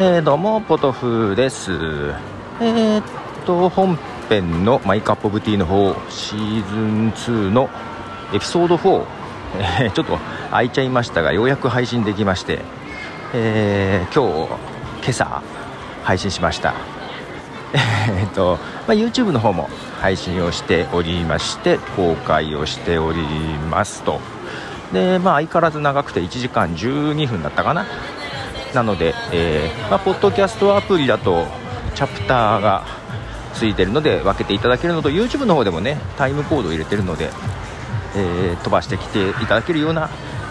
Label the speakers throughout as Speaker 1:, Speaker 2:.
Speaker 1: えー、どうもポトフです。えー、っと本編のマイカップオブティーの方シーズン2のエピソード4、えー、ちょっと空いちゃいましたがようやく配信できまして、えー、今日今朝配信しました。えっと、まあ、YouTube の方も配信をしておりまして公開をしておりますと。で、まあ、相変わらず長くて1時間12分だったかな。なので、えー、まあ、ポッドキャストアプリだとチャプターがついてるので分けていただけるのと YouTube の方でもねタイムコードを入れてるので、えー、飛ばしてきていただけるような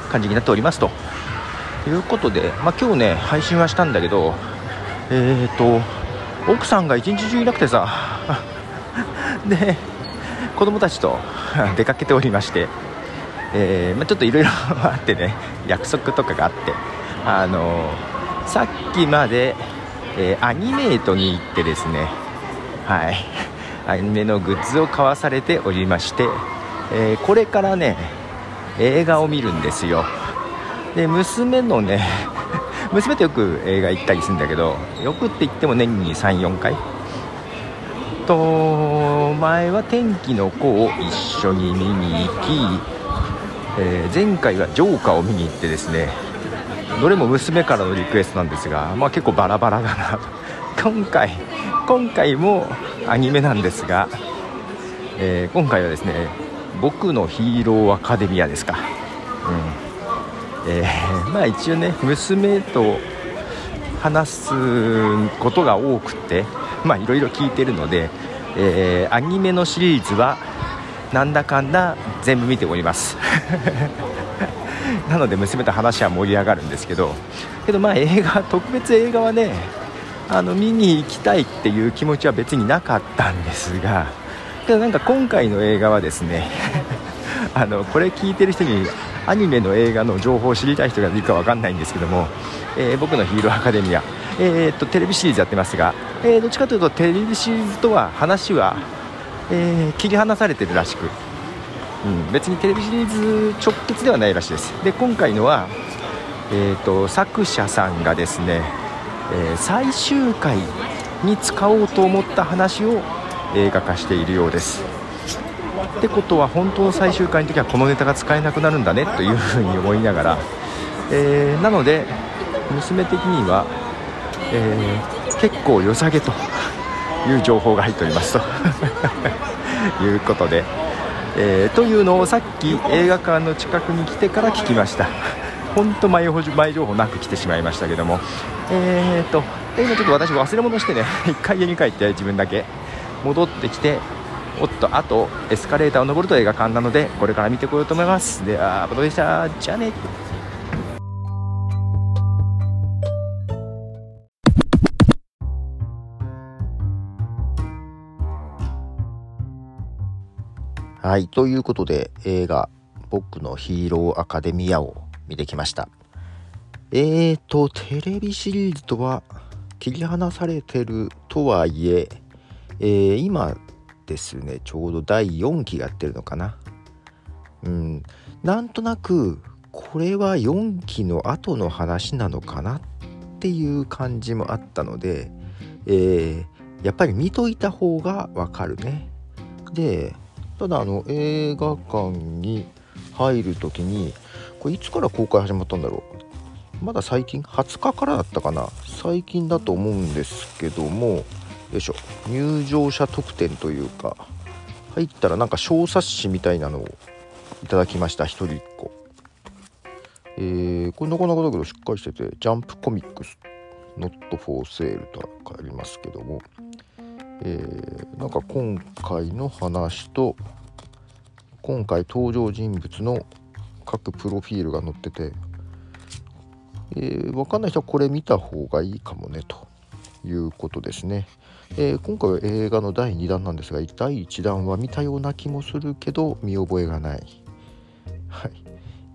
Speaker 1: 感じになっておりますと。いうことで、まあ、今日ね配信はしたんだけどえーと奥さんが一日中いなくてさ で子供たちと 出かけておりまして、えー、まあ、ちょっといろいろあってね約束とかがあってあの、さっきまで、えー、アニメートに行ってですねはい。アニメのグッズを買わされておりまして、えこれからね映画を見るんですよ。で娘のね 娘とよく映画行ったりするんだけどよくって言っても年に34回。と前は天気の子を一緒に見に行き、えー、前回はジョーカーを見に行ってですねどれも娘からのリクエストなんですが、まあ、結構バラバラだな。と 今回今回もアニメなんですが、えー、今回はですね僕のヒーローアカデミアですか、うん。えー、まあ一応ね娘と話すことが多くてまあいろいろ聞いてるので、えー、アニメのシリーズはなんだかんだ全部見ております。なので娘と話は盛り上がるんですけどけどまあ映画特別映画はねあの見に行きたいっていう気持ちは別になかったんですがけどなんか今回の映画はですね あのこれ聞いてる人にアニメの映画の情報を知りたい人がいるか分かんないんですけども、えー、僕のヒーローアカデミア、えー、っとテレビシリーズやってますが、えー、どっちかというとテレビシリーズとは話は、え切り離されてるらしくうん、別にテレビシリーズ直結ではないらしいです。で今回のは、えーと、作者さんがですね、えー、最終回に使おうと思った話を映画化しているようです。ってことは本当の最終回の時はこのネタが使えなくなるんだねというふうに思いながら、えー、なので娘的には、えー、結構良さげという情報が入っておりますと。いうことで。えー、というのをさっき映画館の近くに来てから聞きました。本当前前情報なく来てしまいましたけども。えーと今ちょっと私忘れ物してね。1回家に帰って自分だけ。戻ってきておっとあとエスカレーターを登ると映画館なのでこれから見てこようと思います。ではボトでした。じゃあね。はい、ということで映画「僕のヒーローアカデミア」を見てきました。えーと、テレビシリーズとは切り離されてるとはいええー、今ですね、ちょうど第4期やってるのかな。うん、なんとなくこれは4期の後の話なのかなっていう感じもあったので、えー、やっぱり見といた方がわかるね。でただあの映画館に入る時にこれいつから公開始まったんだろう？まだ最近？20日からだったかな？最近だと思うんですけどもよいしょ。入場者特典というか入ったらなんか小冊子みたいなのをいただきました。1人1個えー、これなかなかだけどしっかりしててジャンプコミックス Not for Sale とありますけども。えー、なんか今回の話と今回登場人物の各プロフィールが載ってて、えー、分かんない人はこれ見た方がいいかもねということですね、えー、今回は映画の第2弾なんですが第1弾は見たような気もするけど見覚えがない、はい。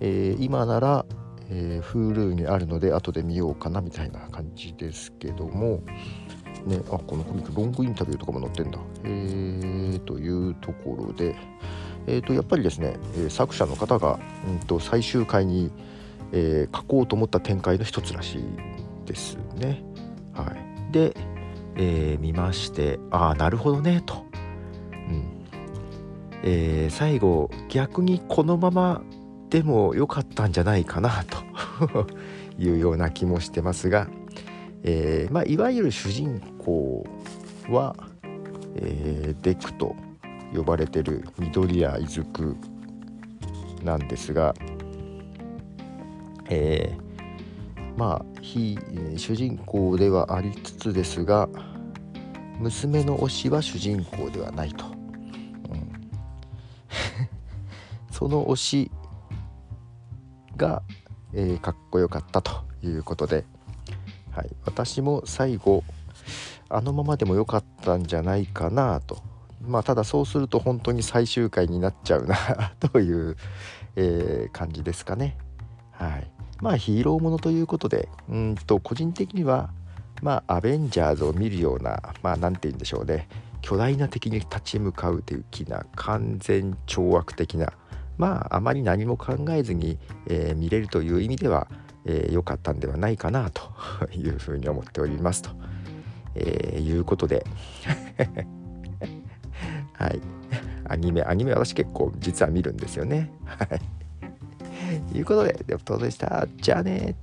Speaker 1: えー、今なら、えー、Hulu にあるので後で見ようかなみたいな感じですけども、ね、あこのコミックロングインタビューとかも載ってんだ。えー、というところで、えー、とやっぱりですね、え作者の方が、うんと、最終回に、えー、書こうと思った展開の一つらしいですね。はい。で、えー、見ましてああなるほどねと、うん。えー、最後逆にこのままでも良かったんじゃないかなと。いうような気もしてますが、えーまあ、いわゆる主人公は、えー、デクと呼ばれてる緑谷出久なんですが、えー、まあ非主人公ではありつつですが娘の推しは主人公ではないと、うん、その推しが、えー、かっこよかったということで、はい、私も最後あのままでもよかったんじゃないかなと。まあただそうすると本当に最終回になっちゃうな という、えー、感じですかね。はい、まあヒーローものということでうんと個人的にはまあアベンジャーズを見るようなまあ何て言うんでしょうね。巨大な敵に立ち向かう的な完全懲悪的なまああまり何も考えずに、えー、見れるという意味では良、えー、かったんではないかなと いうふうに思っておりますと、えー、いうことで。はい。アニメアニメ私結構実は見るんですよね。はい。ということで、レプトでした？じゃあね。